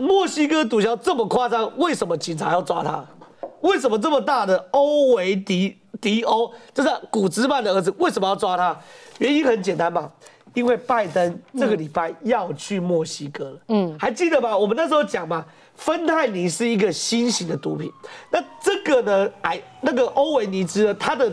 墨西哥毒枭这么夸张，为什么警察要抓他？为什么这么大的欧维迪迪欧，就是古兹曼的儿子，为什么要抓他？原因很简单嘛，因为拜登这个礼拜要去墨西哥了。嗯，还记得吧？我们那时候讲嘛，芬太尼是一个新型的毒品。那这个呢，哎，那个欧维尼兹呢，他的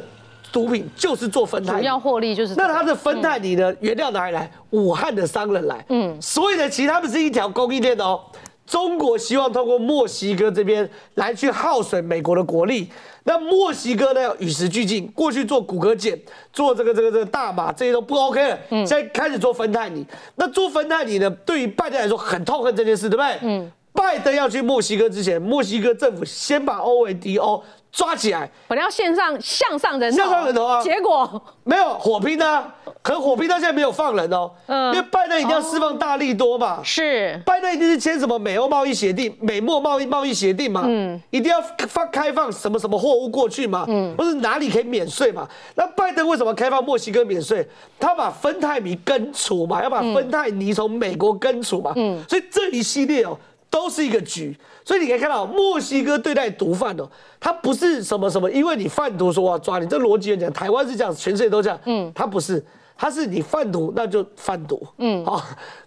毒品就是做芬太尼，主要获利就是那他的芬太尼呢，原料哪里来？武汉的商人来。嗯，所以呢，其实他们是一条供应链的哦。中国希望通过墨西哥这边来去耗损美国的国力，那墨西哥呢要与时俱进，过去做骨骼碱、做这个这个这个大麻这些都不 OK 了，现在开始做芬太尼。那做芬太尼呢，对于拜登来说很痛恨这件事，对不对？嗯。拜登要去墨西哥之前，墨西哥政府先把欧维迪欧抓起来，本来要线上向上人向上人头啊，结果。没有火拼啊，可火拼到现在没有放人哦，嗯，因为拜登一定要释放大力多嘛，是，拜登一定是签什么美欧贸易协定、美墨贸易贸易协定嘛，嗯，一定要放开放什么什么货物过去嘛，嗯，或是哪里可以免税嘛，那拜登为什么开放墨西哥免税？他把芬太尼根除嘛，要把芬太尼从美国根除嘛，嗯，所以这一系列哦。都是一个局，所以你可以看到墨西哥对待毒贩哦，他不是什么什么，因为你贩毒说我要抓你，这逻辑来讲，台湾是这样，全世界都这样，嗯，他不是，他是你贩毒那就贩毒，嗯，好，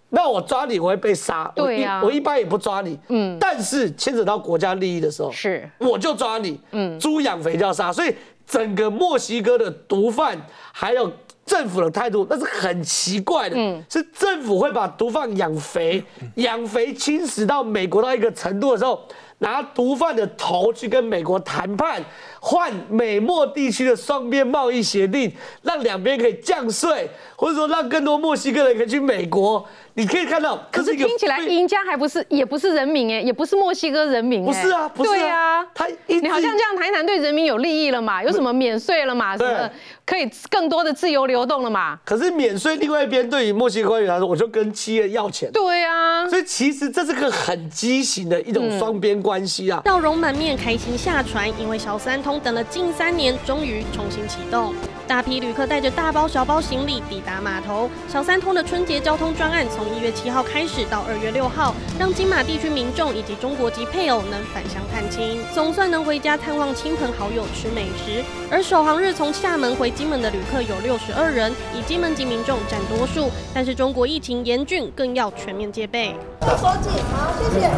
那我抓你我会被杀，对呀，我一般也不抓你，嗯，但是牵扯到国家利益的时候，是，我就抓你，嗯，猪养肥就要杀，所以整个墨西哥的毒贩还有。政府的态度那是很奇怪的，是政府会把毒贩养肥，养肥侵蚀到美国到一个程度的时候，拿毒贩的头去跟美国谈判，换美墨地区的双边贸易协定，让两边可以降税，或者说让更多墨西哥人可以去美国。你可以看到，可是听起来赢家还不是也不是人民哎，也不是墨西哥人民不是啊，不是啊，他你好像这样台南对人民有利益了嘛？有什么免税了嘛？什么可以更多的自由流动了嘛？可是免税另外一边对于墨西哥官员来说，我就跟企业要钱。对啊，所以其实这是个很畸形的一种双边关系啊。笑容满面，开心下船，因为小三通等了近三年，终于重新启动。大批旅客带着大包小包行李抵达码头。小三通的春节交通专案从一月七号开始到二月六号，让金马地区民众以及中国籍配偶能返乡探亲，总算能回家探望亲朋好友吃美食。而首航日从厦门回金门的旅客有六十二人，以金门籍民众占多数。但是中国疫情严峻，更要全面戒备。收记，好，谢谢。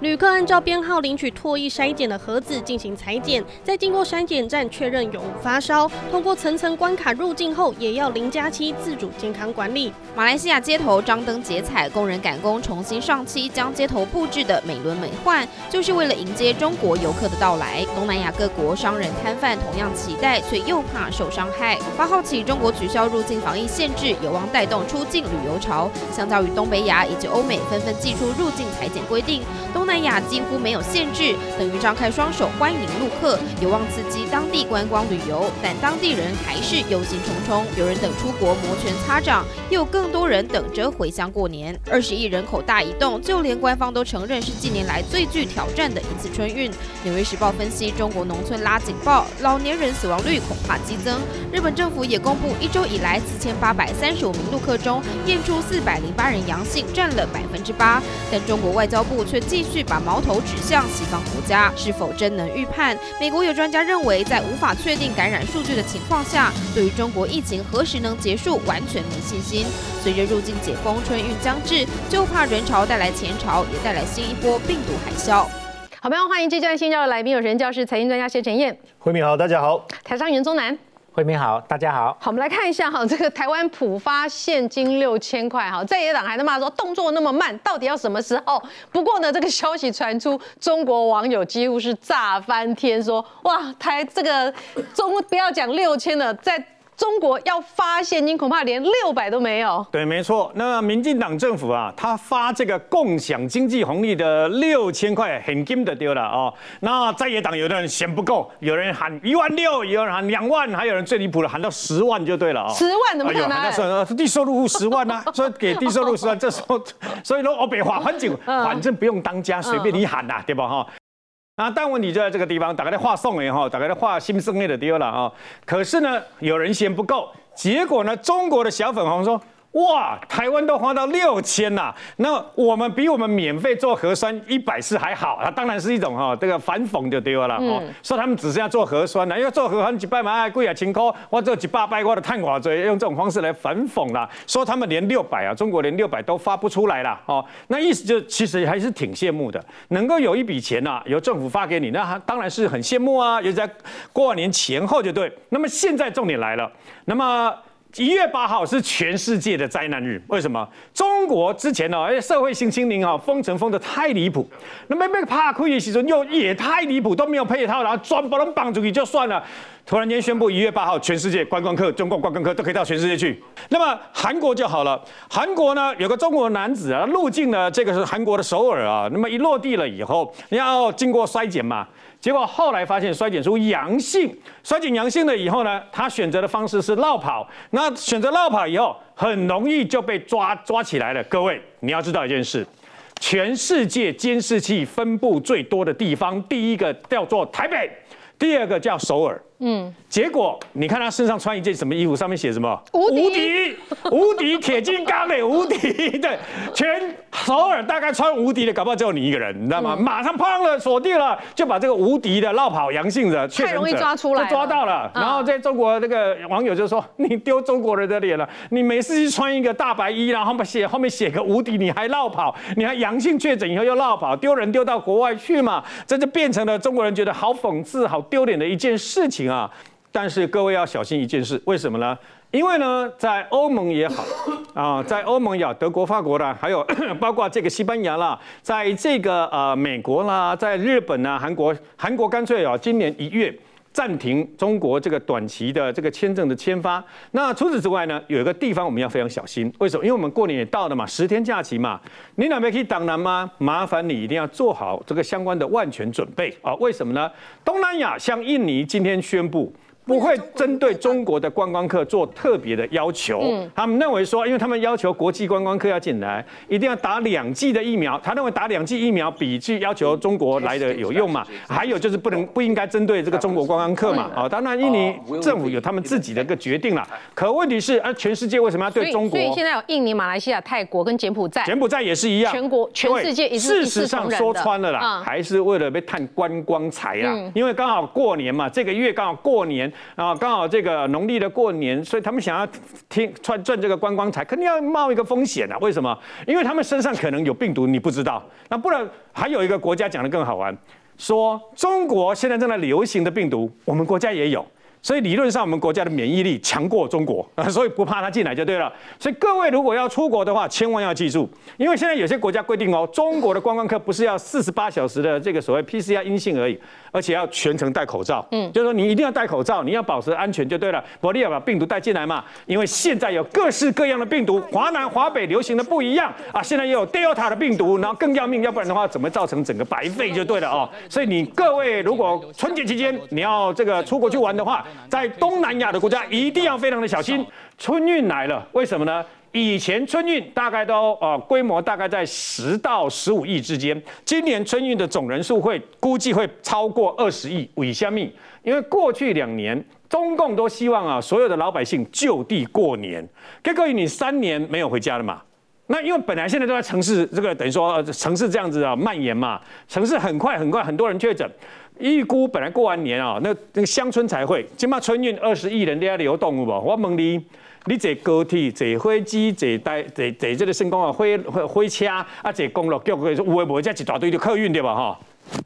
旅客按照编号领取唾液筛检的盒子进行裁剪，再经过筛检站确认有无发烧，通过层层关卡入境后，也要零加七自主健康管理。马来西亚街头张灯结彩，工人赶工重新上漆，将街头布置的美轮美奂，就是为了迎接中国游客的到来。东南亚各国商人摊贩同样期待，却又怕受伤害。八号起，中国取消入境防疫限制，有望带动出境旅游潮。相较于东北亚以及欧美纷纷祭出入境裁剪规定，东南亚几乎没有限制，等于张开双手欢迎陆客，有望刺激当地观光旅游。但当地人还是忧心忡忡，有人等出国摩拳擦掌，又有更多人等着回乡过年。二十亿人口大移动，就连官方都承认是近年来最具挑战的一次春运。纽约时报分析，中国农村拉警报，老年人死亡率恐怕激增。日本政府也公布，一周以来四千八百三十五名陆客中验出四百零八人阳性，占了百分之八。但中国外交部却继续。把矛头指向西方国家，是否真能预判？美国有专家认为，在无法确定感染数据的情况下，对于中国疫情何时能结束，完全没信心。随着入境解封，春运将至，就怕人潮带来前潮，也带来新一波病毒海啸。好，朋友，欢迎接段新教的来宾，有人教是财经专家谢晨燕。慧敏好，大家好。台上袁宗南。慧明好，大家好。好，我们来看一下哈，这个台湾普发现金六千块哈，在野党还在骂说动作那么慢，到底要什么时候？不过呢，这个消息传出，中国网友几乎是炸翻天，说哇，台这个中不要讲六千了，在。中国要发现金，恐怕连六百都没有。对，没错。那民进党政府啊，他发这个共享经济红利的六千块，很金的丢了哦。那在野党有的人嫌不够，有人喊一万六，有人喊两万，还有人最离谱的喊到十万就对了哦。十万怎么可能？说低收入户十万呢？说给低收入十万，这时候，所以说我别话很久，反正不用当家，随便你喊呐，对吧？哈。啊但问题就在这个地方，打开的话送哎哈，打开的话心生意的丢了啊。可是呢，有人嫌不够，结果呢，中国的小粉红说，哇，台湾都花到六千呐，那我们比我们免费做核酸一百次还好啊，当然是一种哈这个反讽就对了哦，说他们只是要做核酸了，因为做核酸几百万贵啊，千块，我做几百百我的碳寡嘴，用这种方式来反讽啦，说他们连六百啊，中国连六百都发不出来了哦，那意思就其实还是挺羡慕的，能够有一笔钱呐，由政府发给你，那当然是很羡慕啊，尤其在过年前后就对。那么现在重点来了，那么。一月八号是全世界的灾难日，为什么？中国之前呢，而且，社会性清零啊，封城封的太离谱，那么被怕亏的时候又也太离谱，都没有配套，然后专把人绑住去就算了，突然间宣布一月八号全世界观光客、中共观光客都可以到全世界去。那么韩国就好了，韩国呢有个中国男子啊，入境了这个是韩国的首尔啊，那么一落地了以后，你要经过衰检嘛。结果后来发现衰减出阳性，衰减阳性了以后呢，他选择的方式是绕跑。那选择绕跑以后，很容易就被抓抓起来了。各位，你要知道一件事，全世界监视器分布最多的地方，第一个叫做台北，第二个叫首尔。嗯，结果你看他身上穿一件什么衣服？上面写什么？无敌，无敌铁金刚的 无敌对，全首尔大概穿无敌的，搞不好只有你一个人，你知道吗？马上胖了，锁定了，就把这个无敌的绕跑阳性的 太容易抓出来，就抓到了。然后在中国那个网友就说：“你丢中国人的脸了，你每次去穿一个大白衣，然后把写后面写个无敌，你还绕跑，你还阳性确诊以后又绕跑，丢人丢到国外去嘛？这就变成了中国人觉得好讽刺、好丢脸的一件事情啊！”但是各位要小心一件事，为什么呢？因为呢，在欧盟也好啊，在欧盟也好德国、法国啦，还有 包括这个西班牙啦，在这个呃美国啦，在日本啊、韩国，韩国干脆啊，今年一月暂停中国这个短期的这个签证的签发。那除此之外呢，有一个地方我们要非常小心，为什么？因为我们过年也到了嘛，十天假期嘛，你哪边可以挡南吗？麻烦你一定要做好这个相关的万全准备啊！为什么呢？东南亚像印尼今天宣布。不会针对中国的观光客做特别的要求，他们认为说，因为他们要求国际观光客要进来，一定要打两剂的疫苗。他认为打两剂疫苗比去要求中国来的有用嘛？还有就是不能不应该针对这个中国观光客嘛？啊，当然印尼政府有他们自己的一个决定了。可问题是，啊，全世界为什么要对中国？所以现在有印尼、马来西亚、泰国跟柬埔寨，柬埔寨也是一样，全国全世界事实上说穿了啦，还是为了被探观光财啦。因为刚好过年嘛，这个月刚好过年啊，刚好。这个农历的过年，所以他们想要听赚赚这个观光财，肯定要冒一个风险啊！为什么？因为他们身上可能有病毒，你不知道。那不然还有一个国家讲的更好玩，说中国现在正在流行的病毒，我们国家也有。所以理论上，我们国家的免疫力强过中国啊，所以不怕他进来就对了。所以各位如果要出国的话，千万要记住，因为现在有些国家规定哦，中国的观光客不是要四十八小时的这个所谓 PCR 阴性而已，而且要全程戴口罩。嗯，就是说你一定要戴口罩，你要保持安全就对了。不要把病毒带进来嘛，因为现在有各式各样的病毒，华南、华北流行的不一样啊。现在也有 Delta 的病毒，然后更要命，要不然的话怎么造成整个白费就对了哦。所以你各位如果春节期间你要这个出国去玩的话，在东南亚的国家一定要非常的小心。春运来了，为什么呢？以前春运大概都呃规模大概在十到十五亿之间，今年春运的总人数会估计会超过二十亿。为什么？因为过去两年中共都希望啊所有的老百姓就地过年，结果你三年没有回家了嘛？那因为本来现在都在城市，这个等于说城市这样子啊蔓延嘛，城市很快很快很多人确诊。预估本来过完年啊，那那个乡村才会，起码春运二十亿人在流动，有无？我问你，你坐高铁、坐飞机、坐带、坐坐这个升空啊，火火车啊，坐公路，叫有诶无在一大堆的客运对吧？哈，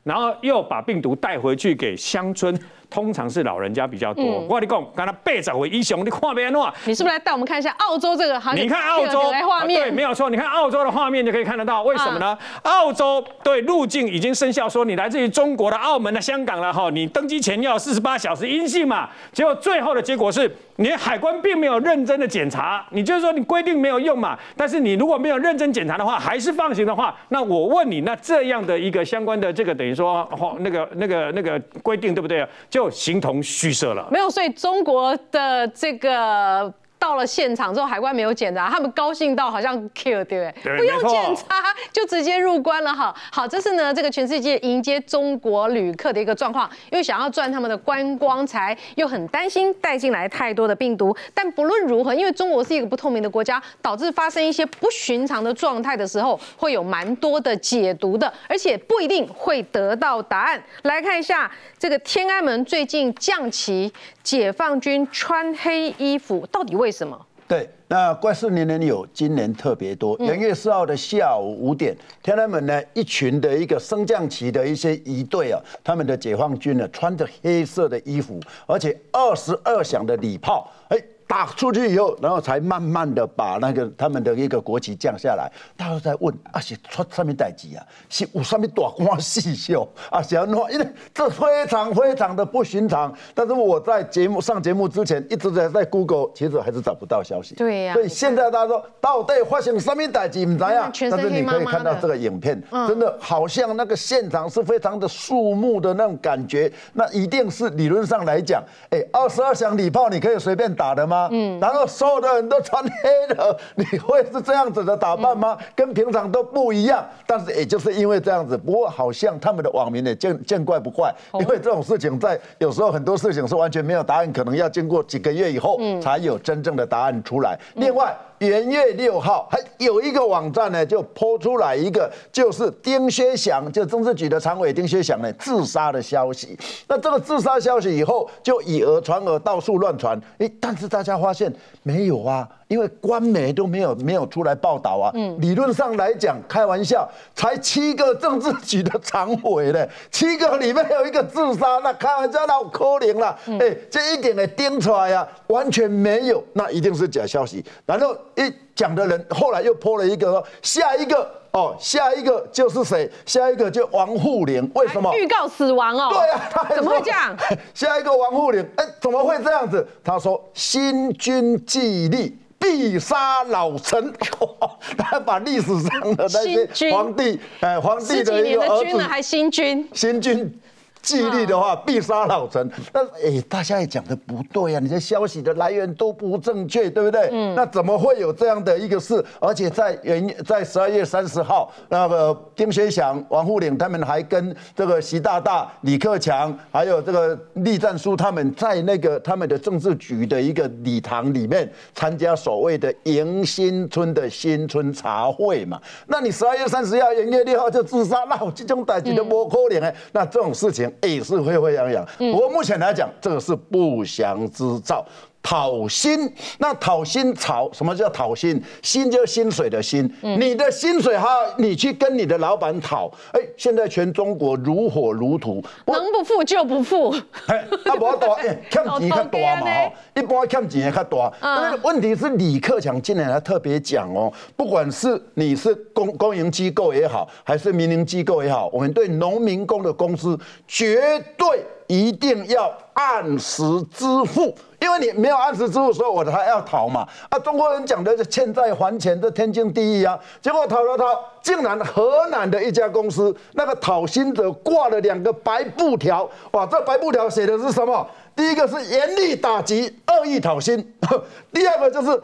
然后又把病毒带回去给乡村。通常是老人家比较多。我跟你讲，刚才背着回英雄，你画面喏。你是不是来带我们看一下澳洲这个行？你看澳洲画面，对，没有错。你看澳洲的画面就可以看得到，为什么呢？澳洲对入境已经生效，说你来自于中国的、澳门的、香港了哈，你登机前要四十八小时阴性嘛。结果最后的结果是，你海关并没有认真的检查，你就是说你规定没有用嘛。但是你如果没有认真检查的话，还是放行的话，那我问你，那这样的一个相关的这个等于说那个那个那个规定对不对？就形同虚设了。没有，所以中国的这个。到了现场之后，海关没有检查，他们高兴到好像 kill 对不对不用检查就直接入关了哈。好，这是呢这个全世界迎接中国旅客的一个状况，因为想要赚他们的观光财，又很担心带进来太多的病毒。但不论如何，因为中国是一个不透明的国家，导致发生一些不寻常的状态的时候，会有蛮多的解读的，而且不一定会得到答案。来看一下这个天安门最近降旗，解放军穿黑衣服，到底为什么？对，那怪事年年有，今年特别多。元月四号的下午五点，天安门呢一群的一个升降旗的一些仪队啊，他们的解放军呢穿着黑色的衣服，而且二十二响的礼炮，哎。打出去以后，然后才慢慢的把那个他们的一个国旗降下来。大家都在问啊，是出什么代志啊？是有什么大官细秀啊？是要弄，因为这非常非常的不寻常。但是我在节目上节目之前，一直在在 Google，其实还是找不到消息。对呀所以现在大家说到底发生什么代志，不知道。但是你可以看到这个影片，嗯真的好像那个现场是非常的肃穆的那种感觉。那一定是理论上来讲，哎，二十二响礼炮你可以随便打的吗？嗯，然后所有的人都穿黑的，你会是这样子的打扮吗？跟平常都不一样。但是也就是因为这样子，不过好像他们的网民也见见怪不怪，因为这种事情在有时候很多事情是完全没有答案，可能要经过几个月以后才有真正的答案出来。另外。元月六号还有一个网站呢，就抛出来一个，就是丁薛祥，就政治局的常委丁薛祥呢自杀的消息。那这个自杀消息以后就以讹传讹，到处乱传。诶，但是大家发现没有啊，因为官媒都没有没有出来报道啊。嗯，理论上来讲，开玩笑，才七个政治局的常委呢，七个里面有一个自杀，那开玩笑那可怜了。哎，这一点呢盯出来呀，完全没有，那一定是假消息。然后一讲的人后来又泼了一个，下一个哦，下一个就是谁？下一个就王沪宁，为什么？预告死亡哦？对啊，他怎么会说这样？下一个王沪宁，哎，怎么会这样子？他说新军纪立。必杀老臣，他还把历史上的那些皇帝，哎，皇帝的一年个儿子还新君？新纪律的话，必杀老臣。但是，哎，大家也讲的不对啊，你的消息的来源都不正确，对不对？嗯。那怎么会有？这样的一个事？而且在元在十二月三十号，那个丁学祥、王沪宁他们还跟这个习大大、李克强，还有？这个栗战书他们在那个他们的政治局的一个礼堂里面参加所谓的迎新春的新春茶会嘛。那你十二月三十号、元月六号就自杀，那我这种代志都不可怜哎。那这种事情也是沸沸扬扬。不过目前来讲，这个是不祥之兆。讨薪，那讨薪潮，什么叫讨薪？薪就是薪水的薪，你的薪水哈，你去跟你的老板讨。哎，现在全中国如火如荼，能不付就不付。哎，啊，无大，哎，欠钱较大嘛吼，一般欠钱也较大。但是问题是，李克强今年他特别讲哦，不管是你是公公营机构也好，还是民营机构也好，我们对农民工的工资绝对一定要按时支付。因为你没有按时支付，所以我才要逃嘛。啊，中国人讲的是欠债还钱，这天经地义啊。结果讨了讨，竟然河南的一家公司，那个讨薪者挂了两个白布条，哇，这白布条写的是什么？第一个是严厉打击恶意讨薪，第二个就是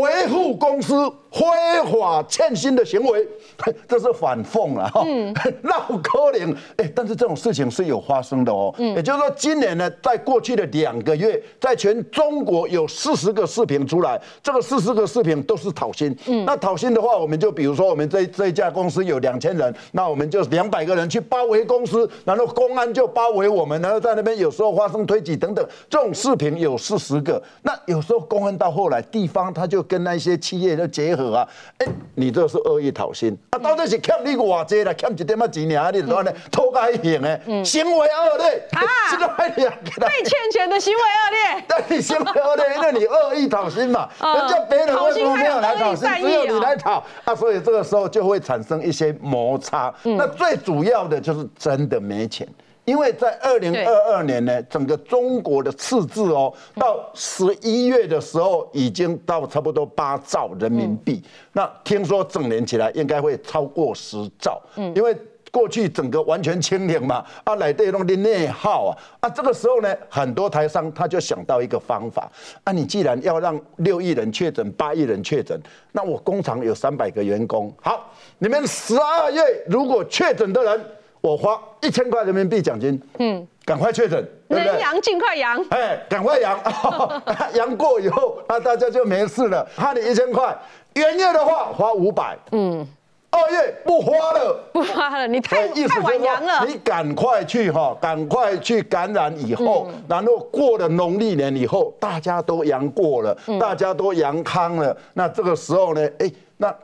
维护公司非法欠薪的行为，这是反讽了哈，闹可怜。哎，但是这种事情是有发生的哦。也就是说，今年呢，在过去的两个月，在全中国有四十个视频出来，这个四十个视频都是讨薪。那讨薪的话，我们就比如说，我们这这一家公司有两千人，那我们就两百个人去包围公司，然后公安就包围我们，然后在那边有时候发生推挤等等，这种视频有四十个。那有时候公安到后来，地方他就跟那些企业就结合啊，哎，你这是恶意讨薪，啊，到底是欠你偌济啦，欠一点仔钱尔，你就安尼偷改行的，行为恶劣。啊。这个还两个被欠钱的行为恶劣。但你行为恶劣，因为你恶意讨薪嘛，嗯。人家别人为什么没有来讨薪只有你来讨。啊？所以这个时候就会产生一些摩擦。嗯。那最主要的就是真的没钱。因为在二零二二年呢，整个中国的赤字哦，到十一月的时候已经到差不多八兆人民币。那听说整年起来应该会超过十兆，因为过去整个完全清零嘛，啊，来对弄的内耗啊，啊，这个时候呢，很多台商他就想到一个方法，啊，你既然要让六亿人确诊，八亿人确诊，那我工厂有三百个员工，好，你们十二月如果确诊的人，我花一千块人民币奖金，嗯，赶快确诊，能阳尽快阳，哎，赶快阳，阳过以后，那大家就没事了，哈，你一千块，元月的话花五百，嗯。二月不花了，不花了，你太太晚阳了。你赶快去哈，赶快去感染以后，然后过了农历年以后，大家都阳过了，大家都阳康了，那这个时候呢，哎，那。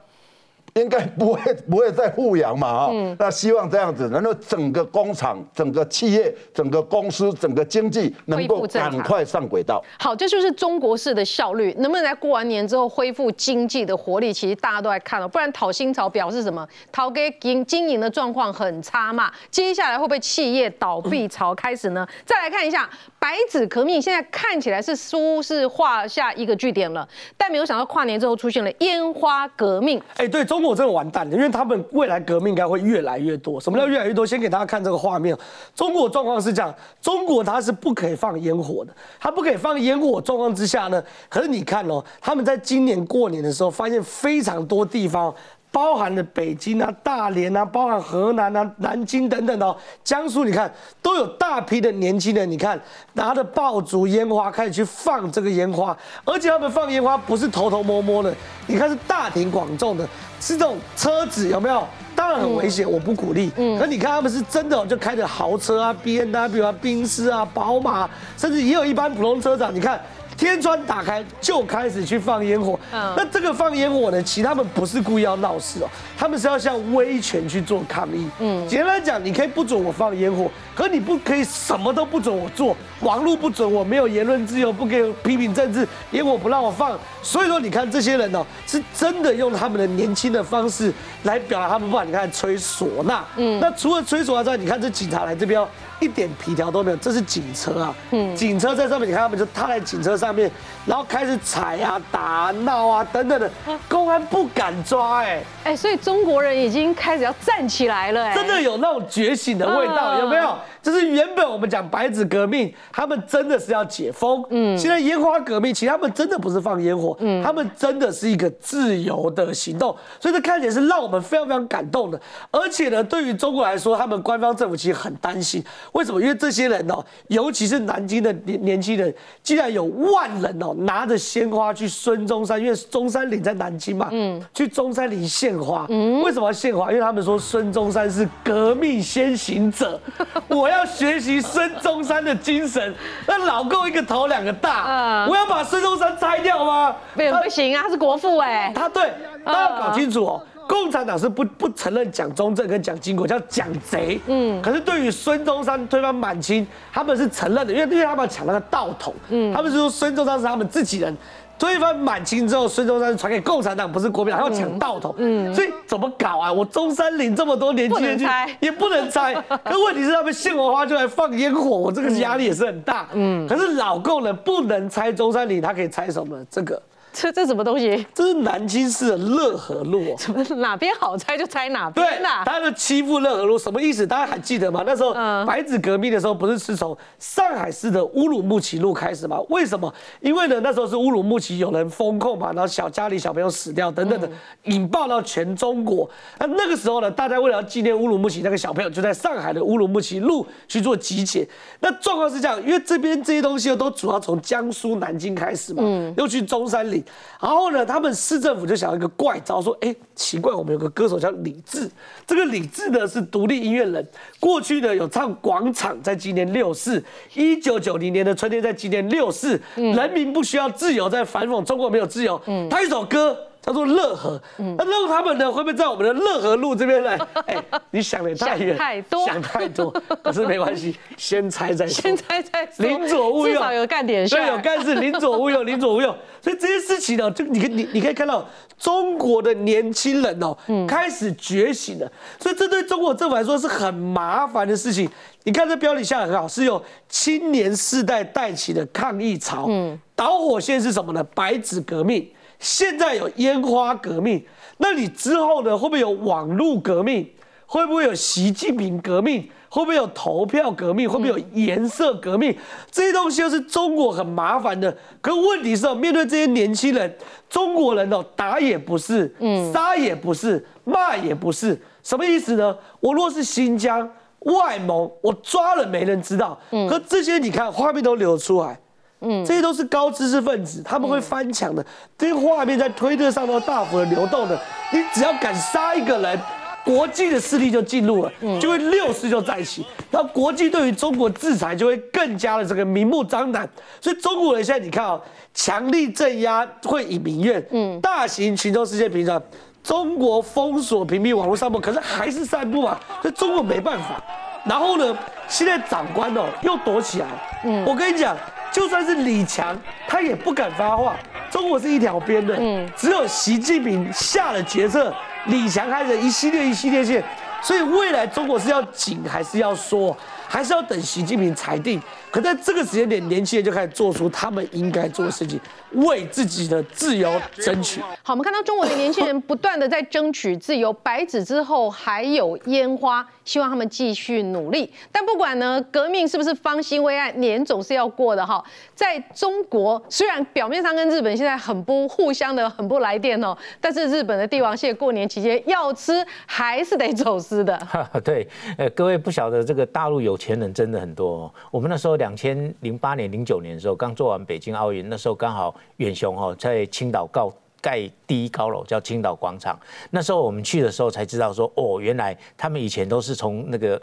应该不会不会再复阳嘛嗯，那希望这样子，然后整个工厂、整个企业、整个公司、整个经济能够赶快上轨道。好，这就是中国式的效率，能不能在过完年之后恢复经济的活力？其实大家都在看了，不然讨薪潮表示什么？讨给经经营的状况很差嘛？接下来会不会企业倒闭潮开始呢？再来看一下白纸革命，现在看起来是书是画下一个句点了，但没有想到跨年之后出现了烟花革命。哎，对中。国真的完蛋了，因为他们未来革命应该会越来越多。什么叫越来越多？先给大家看这个画面。中国状况是这样：中国它是不可以放烟火的，它不可以放烟火状况之下呢。可是你看哦，他们在今年过年的时候，发现非常多地方。包含了北京啊、大连啊、包含河南啊、南京等等哦，江苏你看都有大批的年轻人，你看拿着爆竹烟花开始去放这个烟花，而且他们放烟花不是偷偷摸摸的，你看是大庭广众的，是这种车子有没有？当然很危险，我不鼓励。嗯，可你看他们是真的就开着豪车啊，B N W 啊、宾士啊、宝马，甚至也有一般普通车长，你看。天窗打开就开始去放烟火，那这个放烟火呢？其实他们不是故意要闹事哦，他们是要向威权去做抗议。嗯，简单来讲，你可以不准我放烟火，可你不可以什么都不准我做，网络不准我，没有言论自由，不给批评政治，烟火不让我放。所以说，你看这些人哦，是真的用他们的年轻的方式来表达他们不管。你看吹唢呐，嗯，那除了吹唢呐之外，你看这警察来这边。一点皮条都没有，这是警车啊！嗯，警车在上面，你看他们就踏在警车上面，然后开始踩啊、打、闹啊等等的，公安不敢抓，哎。哎，所以中国人已经开始要站起来了，哎，真的有那种觉醒的味道，有没有？就是原本我们讲白纸革命，他们真的是要解封，嗯，现在烟花革命，其实他们真的不是放烟火，嗯，他们真的是一个自由的行动，所以这看起来是让我们非常非常感动的，而且呢，对于中国来说，他们官方政府其实很担心。为什么？因为这些人哦，尤其是南京的年年轻人，竟然有万人哦，拿着鲜花去孙中山，因为中山陵在南京嘛，嗯，去中山陵献花。嗯，为什么要献花？因为他们说孙中山是革命先行者，我要学习孙中山的精神。那老够一个头两个大，我要把孙中山拆掉吗？不不行啊，他是国父哎。他对，大家要搞清楚哦。共产党是不不承认蒋中正跟蒋经国叫蒋贼，嗯，可是对于孙中山推翻满清，他们是承认的，因为因为他们抢那个道统，嗯，他们是说孙中山是他们自己人，推翻满清之后，孙中山传给共产党，不是国民党，要抢道统，嗯，所以怎么搞啊？我中山陵这么多年轻人去，也不能拆，可问题是他们献完花就来放烟火，我这个压力也是很大，嗯，可是老共人不能拆中山陵，他可以拆什么？这个。这这什么东西？这是南京市的乐和路。怎么哪边好拆就拆哪边呐？他的欺负乐和路什么意思？大家还记得吗？那时候白纸革命的时候，不是是从上海市的乌鲁木齐路开始吗？为什么？因为呢，那时候是乌鲁木齐有人封控嘛，然后小家里小朋友死掉等等的，引爆到全中国。那那个时候呢，大家为了要纪念乌鲁木齐那个小朋友，就在上海的乌鲁木齐路去做集结。那状况是这样，因为这边这些东西都主要从江苏南京开始嘛，又去中山陵。然后呢，他们市政府就想一个怪招，说：哎，奇怪，我们有个歌手叫李志，这个李志呢是独立音乐人，过去呢有唱《广场》在今年六四，一九九零年的春天在今年六四，人民不需要自由，在反讽中国没有自由，他一首歌。叫做乐和，那乐他们呢会不会在我们的乐和路这边来？哎，你想的太远，太多，想太多，可是没关系，先猜再说，先猜再说，临左勿右，至少有干点事，对，有干事，临左勿右，临左勿右。所以这些事情呢，就你你你可以看到中国的年轻人哦，开始觉醒了。所以这对中国政府来说是很麻烦的事情。你看这标题下的很好，是由青年世代带起的抗议潮。嗯，导火线是什么呢？白纸革命。现在有烟花革命，那你之后呢？会不会有网络革命？会不会有习近平革命？会不会有投票革命？会不会有颜色革命？这些东西都是中国很麻烦的。可问题是，面对这些年轻人，中国人哦，打也不是，嗯，杀也不是，骂也不是，什么意思呢？我若是新疆外蒙，我抓了没人知道。嗯，可这些你看画面都流出来，嗯，这些都是高知识分子，他们会翻墙的。这些画面在推特上都大幅的流动的。你只要敢杀一个人。国际的势力就进入了，就会六四就在一起，然后国际对于中国制裁就会更加的这个明目张胆。所以中国人现在你看啊，强力镇压会以民怨，嗯，大型群众事件频传，中国封锁屏蔽网络散播，可是还是散布嘛，所以中国没办法。然后呢，现在长官哦又躲起来，嗯，我跟你讲，就算是李强，他也不敢发话。中国是一条边的，嗯，只有习近平下了决策。李强开始一系列一系列线，所以未来中国是要紧还是要缩，还是要等习近平裁定？可在这个时间点，年轻人就开始做出他们应该做的事情，为自己的自由争取。好，我们看到中国的年轻人不断的在争取自由，白纸之后还有烟花，希望他们继续努力。但不管呢，革命是不是方兴未艾，年总是要过的哈。在中国，虽然表面上跟日本现在很不互相的很不来电哦，但是日本的帝王蟹过年期间要吃还是得走私的。对，呃，各位不晓得这个大陆有钱人真的很多。我们那时候两千零八年、零九年的时候，刚做完北京奥运，那时候刚好远雄哈在青岛盖盖第一高楼，叫青岛广场。那时候我们去的时候才知道说，哦，原来他们以前都是从那个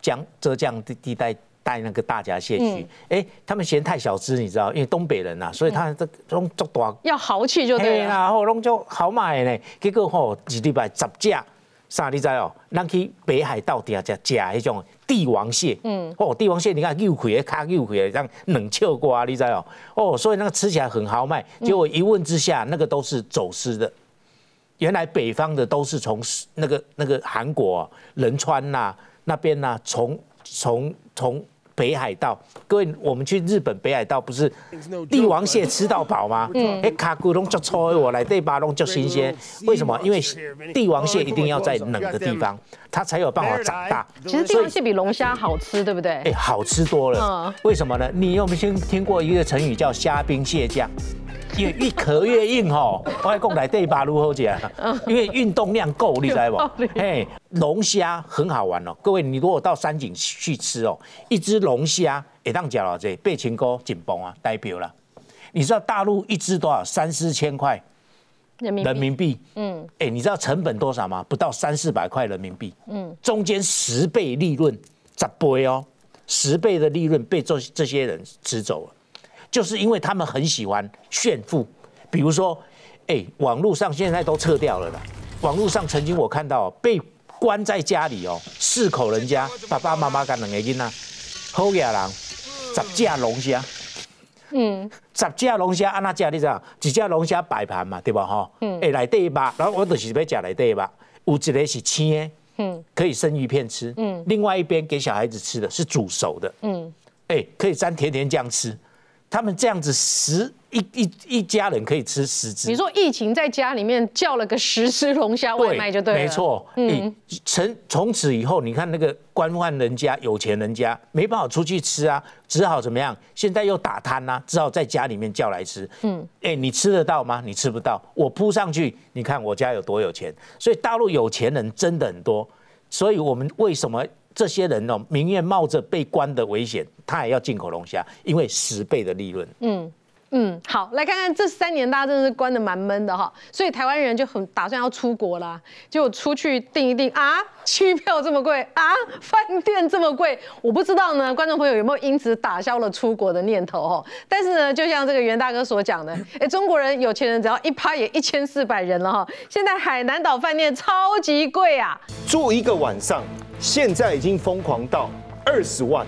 江浙江地地带带那个大闸蟹去。哎，他们嫌太小只，你知道，因为东北人呐，所以他这弄做大要豪气就对了，然后弄就好买呢。结果吼一礼拜十只。啥你知哦？咱去北海道底下食食迄种帝王蟹，嗯，哦，帝王蟹你看又肥，卡又肥，这样冷笑瓜，你知哦？哦，所以那个吃起来很豪迈。结果一问之下，那个都是走私的。原来北方的都是从那个那个韩国仁川呐那边呐，从从从。北海道，各位，我们去日本北海道不是帝王蟹吃到饱吗？嗯，哎，卡古龙就抽我来对巴龙就新鲜，为什么？因为帝王蟹一定要在冷的地方，它才有办法长大。其实帝王蟹比龙虾好吃，对不对？哎，好吃多了。嗯，为什么呢？你有没有听听过一个成语叫虾兵蟹将？因为越壳越硬吼，我还讲来对巴如何讲？因为运动量够，你知道不？嘿，龙虾很好玩哦。各位，你如果到山景去吃哦，一只龙虾一当讲了这背情哥紧绷啊，代表了。你知道大陆一只多少？三四千块人民币。嗯，哎，你知道成本多少吗？不到三四百块人民币。嗯，中间十倍利润，十倍哦，十倍的利润被这这些人吃走了。就是因为他们很喜欢炫富，比如说，哎，网络上现在都撤掉了啦。网络上曾经我看到被关在家里哦，四口人家，爸爸妈妈跟两个囡仔，好野人，十只龙虾，嗯，十只龙虾按哪吃？你知道？一只龙虾摆盘嘛，对吧？哈，嗯，哎，来第一把，然后我就是要吃来第一把，有一个是青的，嗯，可以生鱼片吃，嗯，另外一边给小孩子吃的是煮熟的，嗯，哎，可以沾甜甜酱吃。他们这样子十一一一家人可以吃十只。你说疫情在家里面叫了个十只龙虾外卖就对了。没错，嗯，从从此以后，你看那个官宦人家、有钱人家没办法出去吃啊，只好怎么样？现在又打摊呐，只好在家里面叫来吃。嗯，哎，你吃得到吗？你吃不到，我扑上去，你看我家有多有钱。所以大陆有钱人真的很多，所以我们为什么？这些人哦，宁愿冒着被关的危险，他也要进口龙虾，因为十倍的利润。嗯嗯，好，来看看这三年大家真的是关的蛮闷的哈，所以台湾人就很打算要出国啦，就出去订一订啊，机票这么贵啊，饭店这么贵，我不知道呢，观众朋友有没有因此打消了出国的念头哈？但是呢，就像这个袁大哥所讲的，哎，中国人有钱人只要一趴也一千四百人了哈，现在海南岛饭店超级贵啊，住一个晚上。现在已经疯狂到二十万。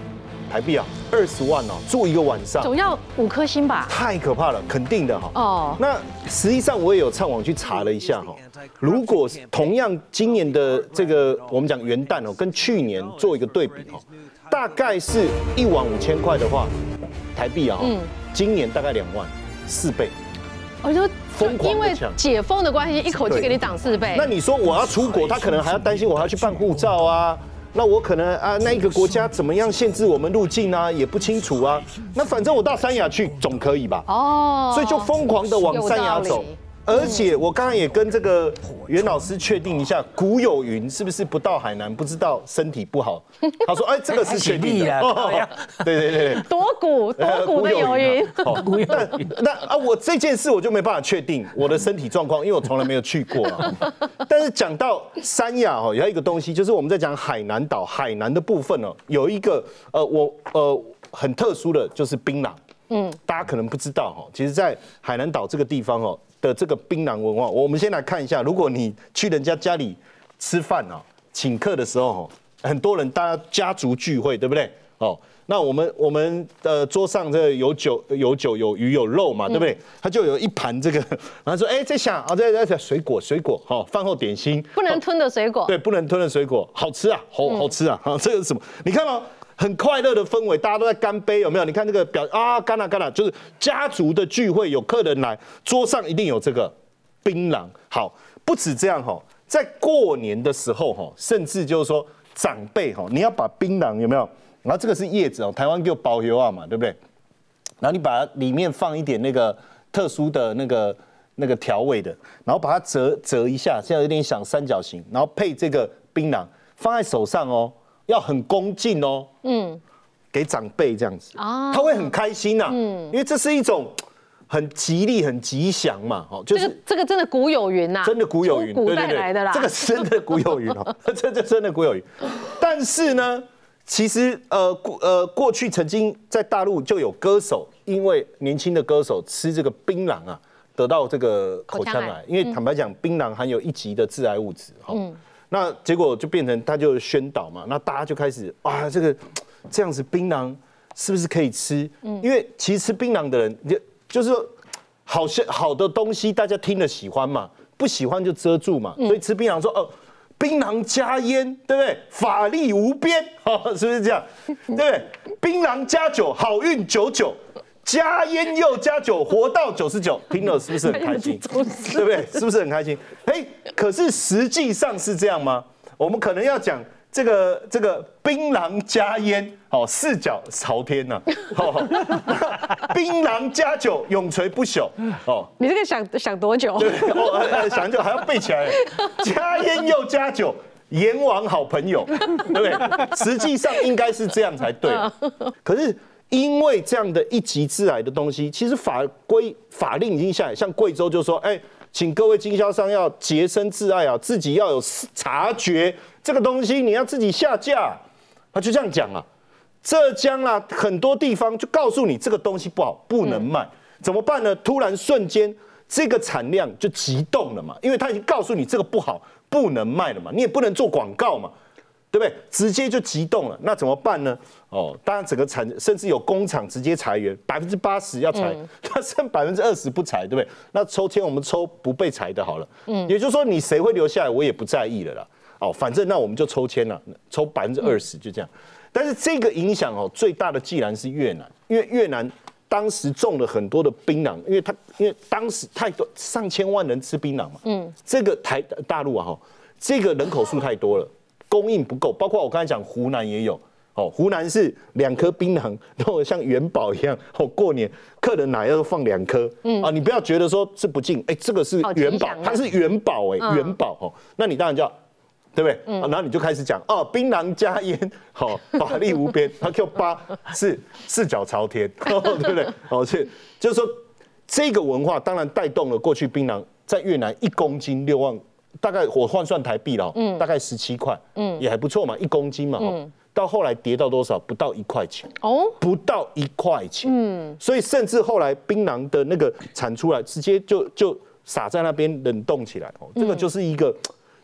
台币啊，二十万哦，住一个晚上，总要五颗星吧？太可怕了，肯定的哈。哦，那实际上我也有上网去查了一下哈，如果同样今年的这个我们讲元旦哦，跟去年做一个对比哈，大概是一晚五千块的话，台币啊，嗯，今年大概两万，四倍。我就疯狂因为解封的关系，一口气给你涨四倍。那你说我要出国，他可能还要担心我还要去办护照啊？那我可能啊，那一个国家怎么样限制我们入境啊，也不清楚啊。那反正我到三亚去总可以吧？哦，所以就疯狂的往三亚走。而且我刚刚也跟这个袁老师确定一下，古有云是不是不到海南不知道身体不好？他说：“哎，这个是确定的。”对对对，多古多古的有云。那那啊，我这件事我就没办法确定我的身体状况，因为我从来没有去过啊。但是讲到三亚哦，有一个东西，就是我们在讲海南岛海南的部分哦，有一个呃，我呃很特殊的就是槟榔。嗯，大家可能不知道哈，其实，在海南岛这个地方哦。的这个槟榔文化，我们先来看一下。如果你去人家家里吃饭啊，请客的时候，很多人大家家族聚会，对不对？哦，那我们我们的桌上这有酒有酒有鱼有肉嘛，对不对？他就有一盘这个，然后说，哎，在想啊，在在想水果水果，好，饭后点心，不能吞的水果，对，不能吞的水果，好吃啊，好好吃啊，啊，这个是什么？你看吗？很快乐的氛围，大家都在干杯，有没有？你看这个表啊，干了干了，就是家族的聚会，有客人来，桌上一定有这个槟榔。好，不止这样哈，在过年的时候哈，甚至就是说长辈哈，你要把槟榔有没有？然后这个是叶子哦，台湾叫保留啊嘛，对不对？然后你把它里面放一点那个特殊的那个那个调味的，然后把它折折一下，现在有点像三角形，然后配这个槟榔放在手上哦。要很恭敬哦，嗯，给长辈这样子啊，他会很开心呐，嗯，因为这是一种很吉利、很吉祥嘛，哦，就是这个真的古有云呐，真的古有云，古代来的啦，这个是真的古有云哦，这这真的古有云。但是呢，其实呃过呃过去曾经在大陆就有歌手，因为年轻的歌手吃这个槟榔啊，得到这个口腔癌，因为坦白讲，槟榔含有一级的致癌物质，哈。那结果就变成他就宣导嘛，那大家就开始啊，这个这样子槟榔是不是可以吃？嗯，因为其实吃槟榔的人就就是说，好像好的东西大家听了喜欢嘛，不喜欢就遮住嘛，所以吃槟榔说哦，槟榔加烟，对不对？法力无边，是不是这样？对不对？槟榔加酒，好运久久。加烟又加酒，活到九十九，听了是不是很开心？对不对？是不是很开心？哎，可是实际上是这样吗？我们可能要讲这个这个槟榔加烟，哦，四脚朝天呐，哦，槟榔加酒，永垂不朽，哦，你这个想想多久？对，想就还要背起来，加烟又加酒，阎王好朋友，对不对？实际上应该是这样才对，可是。因为这样的一级致癌的东西，其实法规法令已经下来，像贵州就说，哎，请各位经销商要洁身自爱啊，自己要有察觉，这个东西你要自己下架，他就这样讲啊。浙江啊，很多地方就告诉你这个东西不好，不能卖，怎么办呢？突然瞬间这个产量就急动了嘛，因为他已经告诉你这个不好，不能卖了嘛，你也不能做广告嘛。对不对？直接就急动了，那怎么办呢？哦，当然整个产甚至有工厂直接裁员，百分之八十要裁，那剩百分之二十不裁，对不对？那抽签我们抽不被裁的好了，嗯，也就是说你谁会留下来，我也不在意了啦。哦，反正那我们就抽签了，抽百分之二十就这样。但是这个影响哦，最大的既然是越南，因为越南当时种了很多的槟榔，因为他因为当时太多上千万人吃槟榔嘛，嗯，这个台大陆啊哈，这个人口数太多了。供应不够，包括我刚才讲湖南也有哦，湖南是两颗槟榔，然后像元宝一样哦，过年客人来要放两颗，嗯啊，你不要觉得说是不敬，哎，这个是元宝，它是元宝哎，元宝哦，那你当然就要，对不对？嗯，然后你就开始讲哦，槟榔加烟，好，法力无边，他 Q 八是四脚朝天，对不对？哦，是就是说这个文化当然带动了过去槟榔在越南一公斤六万。大概我换算台币了，嗯，大概十七块，嗯，也还不错嘛，一公斤嘛，嗯，到后来跌到多少？不到一块钱，哦，不到一块钱，嗯，所以甚至后来槟榔的那个产出来，直接就就撒在那边冷冻起来，哦，这个就是一个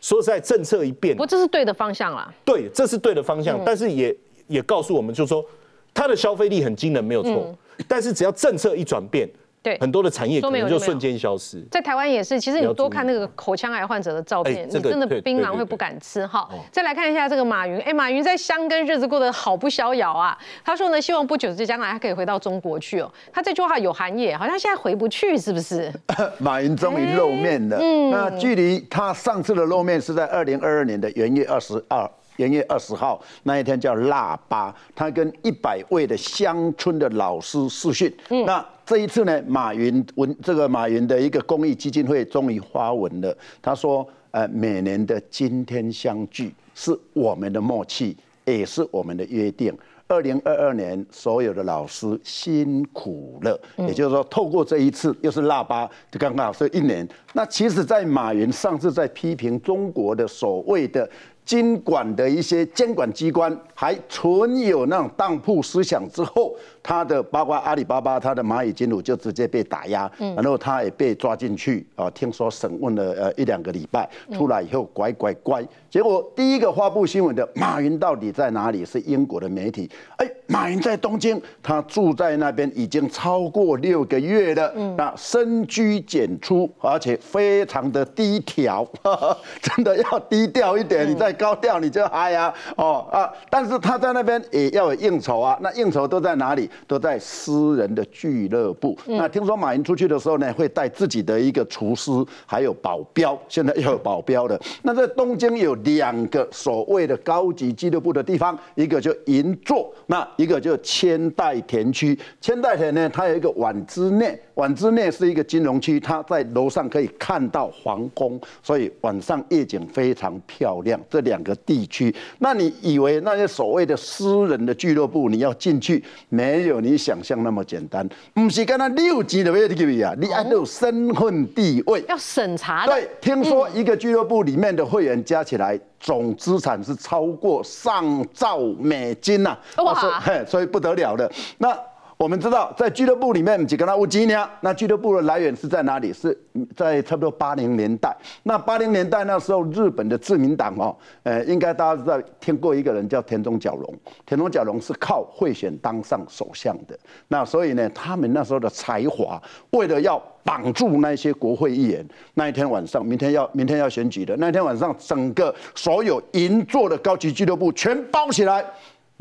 说实在政策一变，不，这是对的方向啦，对，这是对的方向，但是也也告诉我们，就是说它的消费力很惊人，没有错，但是只要政策一转变。对，很多的产业可能就瞬间消失。在台湾也是，其实你多看那个口腔癌患者的照片，你真的槟榔会不敢吃哈。再来看一下这个马云，哎，马云在香根日子过得好不逍遥啊。他说呢，希望不久之将来他可以回到中国去哦。他这句话有含义，好像现在回不去，是不是？马云终于露面了。嗯，那距离他上次的露面是在二零二二年的元月二十二。元月二十号那一天叫腊八，他跟一百位的乡村的老师试训。嗯那这一次呢，马云文这个马云的一个公益基金会终于发文了。他说：“呃，每年的今天相聚是我们的默契，也是我们的约定。二零二二年所有的老师辛苦了，也就是说，透过这一次又是腊八，就刚刚好是一年。那其实，在马云上次在批评中国的所谓的。”监管的一些监管机关还存有那种当铺思想之后。他的包括阿里巴巴，他的蚂蚁金主就直接被打压，然后他也被抓进去啊。听说审问了呃一两个礼拜，出来以后乖乖乖。结果第一个发布新闻的马云到底在哪里？是英国的媒体。哎，马云在东京，他住在那边已经超过六个月了。那深居简出，而且非常的低调，真的要低调一点。你再高调你就嗨呀哦啊！但是他在那边也要有应酬啊。那应酬都在哪里？都在私人的俱乐部。那听说马云出去的时候呢，会带自己的一个厨师，还有保镖。现在要有保镖的。那在东京有两个所谓的高级俱乐部的地方，一个就银座，那一个就千代田区。千代田呢，它有一个碗之内，碗之内是一个金融区，它在楼上可以看到皇宫，所以晚上夜景非常漂亮。这两个地区，那你以为那些所谓的私人的俱乐部，你要进去没？有你想象那么简单，不是跟他六级的要入去啊，你还有身份地位要审查。对，听说一个俱乐部里面的会员加起来总资产是超过上兆美金呐，哇，所以不得了了那。我们知道，在俱乐部里面几个那乌吉尼亚，那俱乐部的来源是在哪里？是在差不多八零年代。那八零年代那时候，日本的自民党哦，呃，应该大家知道听过一个人叫田中角荣。田中角荣是靠贿选当上首相的。那所以呢，他们那时候的才华，为了要绑住那些国会议员，那一天晚上，明天要明天要选举的那一天晚上，整个所有银座的高级俱乐部全包起来。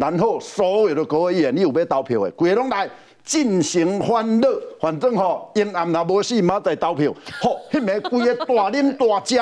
然后所有的国会议员，你有要投票的，鬼拢来进行欢乐。反正吼，阴暗那无事，马在投票。吼，迄枚规个大啉大食，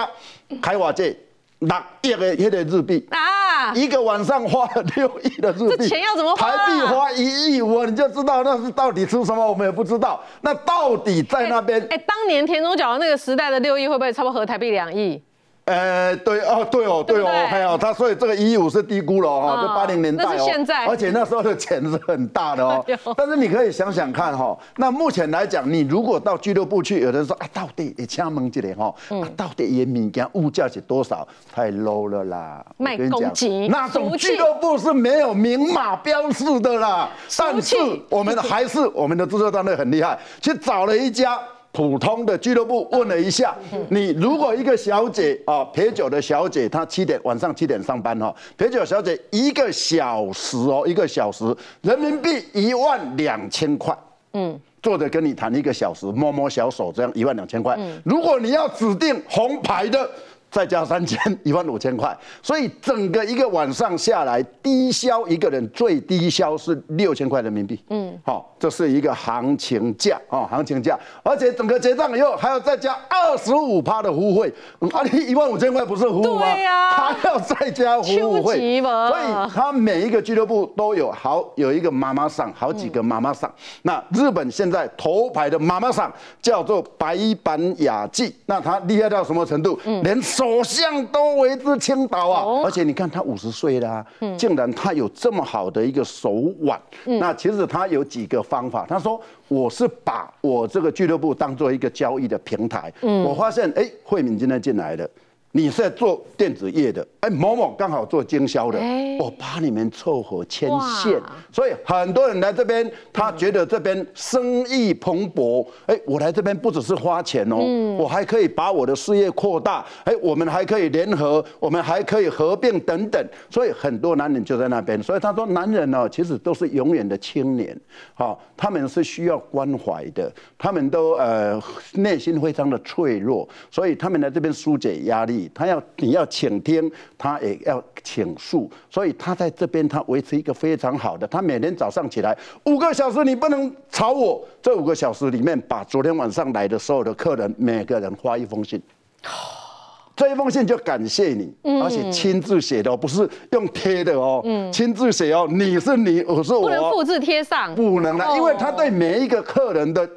开话这六亿的迄个日币啊，一个晚上花了六亿的日币，这钱要怎么花？台币花一亿我，你就知道那是到底吃什么，我们也不知道。那到底在那边？哎，当年田中角那个时代的六亿，会不会差不多合台币两亿？呃，对哦，对哦，对哦，还有他，所以这个一五是低估了哈，这八零年代哦，现在，而且那时候的钱是很大的哦。但是你可以想想看哈，那目前来讲，你如果到俱乐部去，有人说啊，到底一千门这里哈，到底一物件物价是多少？太 low 了啦！卖公鸡，那种俱乐部是没有明码标示的啦。但是我们还是我们的制作团队很厉害，去找了一家。普通的俱乐部问了一下，你如果一个小姐啊，陪酒的小姐，她七点晚上七点上班哈，陪酒小姐一个小时哦，一个小时人民币一万两千块，嗯，坐着跟你谈一个小时，摸摸小手这样一万两千块，如果你要指定红牌的。再加三千，一万五千块，所以整个一个晚上下来，低消一个人最低消是六千块人民币。嗯，好，这是一个行情价啊，行情价，而且整个结账以后还要再加二十五趴的服务费。啊，你一万五千块不是服务吗？对呀，还要再加服务费。所以他每一个俱乐部都有好有一个妈妈桑，好几个妈妈桑。那日本现在头牌的妈妈桑叫做白板雅纪，那他厉害到什么程度？嗯，连。首相都为之倾倒啊！而且你看他五十岁啦，竟然他有这么好的一个手腕。那其实他有几个方法。他说：“我是把我这个俱乐部当做一个交易的平台。我发现，哎，慧敏今天进来了，你是在做电子业的，哎，某某刚好做经销的，我把你们凑合牵线，所以很多人来这边，他觉得这边生意蓬勃。哎，我来这边不只是花钱哦，我还可以把我的事业扩大。哎，我们还可以联合，我们还可以合并等等。所以很多男人就在那边。所以他说，男人呢，其实都是永远的青年，好，他们是需要关怀的，他们都呃内心非常的脆弱，所以他们来这边疏解压力，他要你要倾听。他也要倾诉，所以他在这边他维持一个非常好的。他每天早上起来五个小时，你不能吵我。这五个小时里面，把昨天晚上来的所有的客人每个人发一封信，这一封信就感谢你，而且亲自写的，不是用贴的哦，亲自写哦，你是你，我是我，不能复制贴上，不能的，因为他对每一个客人的。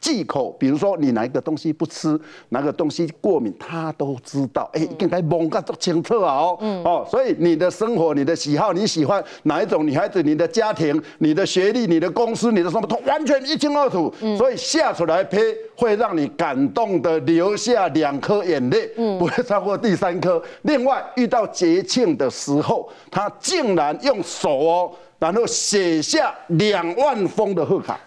忌口，比如说你哪一个东西不吃，哪个东西过敏，他都知道。哎，应该蒙个都清楚啊！哦，哦，所以你的生活、你的喜好、你喜欢哪一种女孩子、你的家庭、你的学历、你的公司、你的什么，完全一清二楚。所以下出来胚，会让你感动的流下两颗眼泪，不会超过第三颗。另外，遇到节庆的时候，他竟然用手哦，然后写下两万封的贺卡。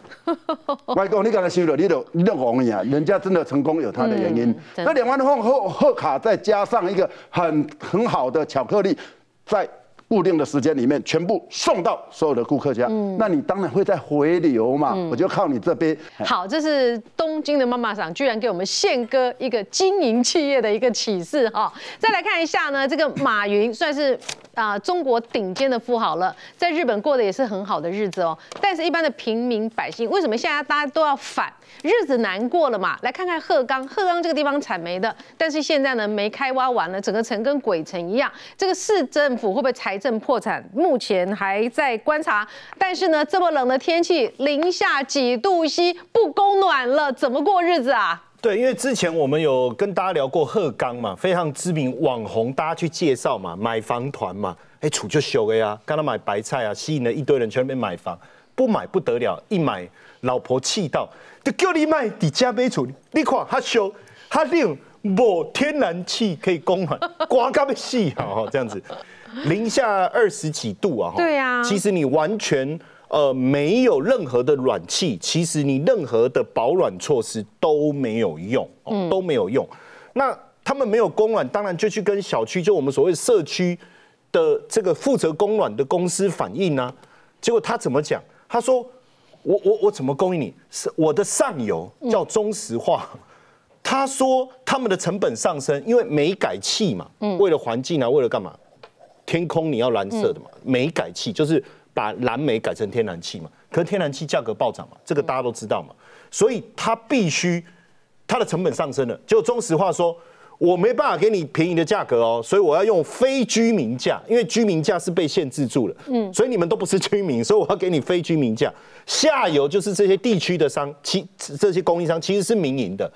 外公，你刚才修了，你都你都红呀，人家真的成功有他的原因。那两万封贺贺卡，再加上一个很很好的巧克力，在。固定的时间里面全部送到所有的顾客家，那你当然会再回流嘛。我就靠你这边。好，这是东京的妈妈桑，居然给我们宪哥一个经营企业的一个启示哈。再来看一下呢，这个马云算是啊中国顶尖的富豪了，在日本过的也是很好的日子哦。但是，一般的平民百姓，为什么现在大家都要反？日子难过了嘛？来看看鹤冈，鹤冈这个地方产煤的，但是现在呢，煤开挖完了，整个城跟鬼城一样。这个市政府会不会财政破产？目前还在观察。但是呢，这么冷的天气，零下几度西不供暖了，怎么过日子啊？对，因为之前我们有跟大家聊过鹤冈嘛，非常知名网红，大家去介绍嘛，买房团嘛，哎，处就修了呀，刚他买白菜啊，吸引了一堆人去那边买房，不买不得了，一买老婆气到。就叫你买底家买厝，你看他修，他冷，无天然气可以供暖，刮到要死啊！这样子，零下二十几度啊！对啊，其实你完全呃没有任何的暖气，其实你任何的保暖措施都没有用，都没有用。那他们没有供暖，当然就去跟小区，就我们所谓社区的这个负责供暖的公司反映呢。结果他怎么讲？他说。我我我怎么供应你？是我的上游叫中石化，他说他们的成本上升，因为煤改气嘛，为了环境啊，为了干嘛？天空你要蓝色的嘛，煤改气就是把蓝煤改成天然气嘛，可是天然气价格暴涨嘛，这个大家都知道嘛，所以它必须它的成本上升了，就中石化说。我没办法给你便宜的价格哦，所以我要用非居民价，因为居民价是被限制住了。嗯，所以你们都不是居民，所以我要给你非居民价。下游就是这些地区的商，其这些供应商其实是民营的，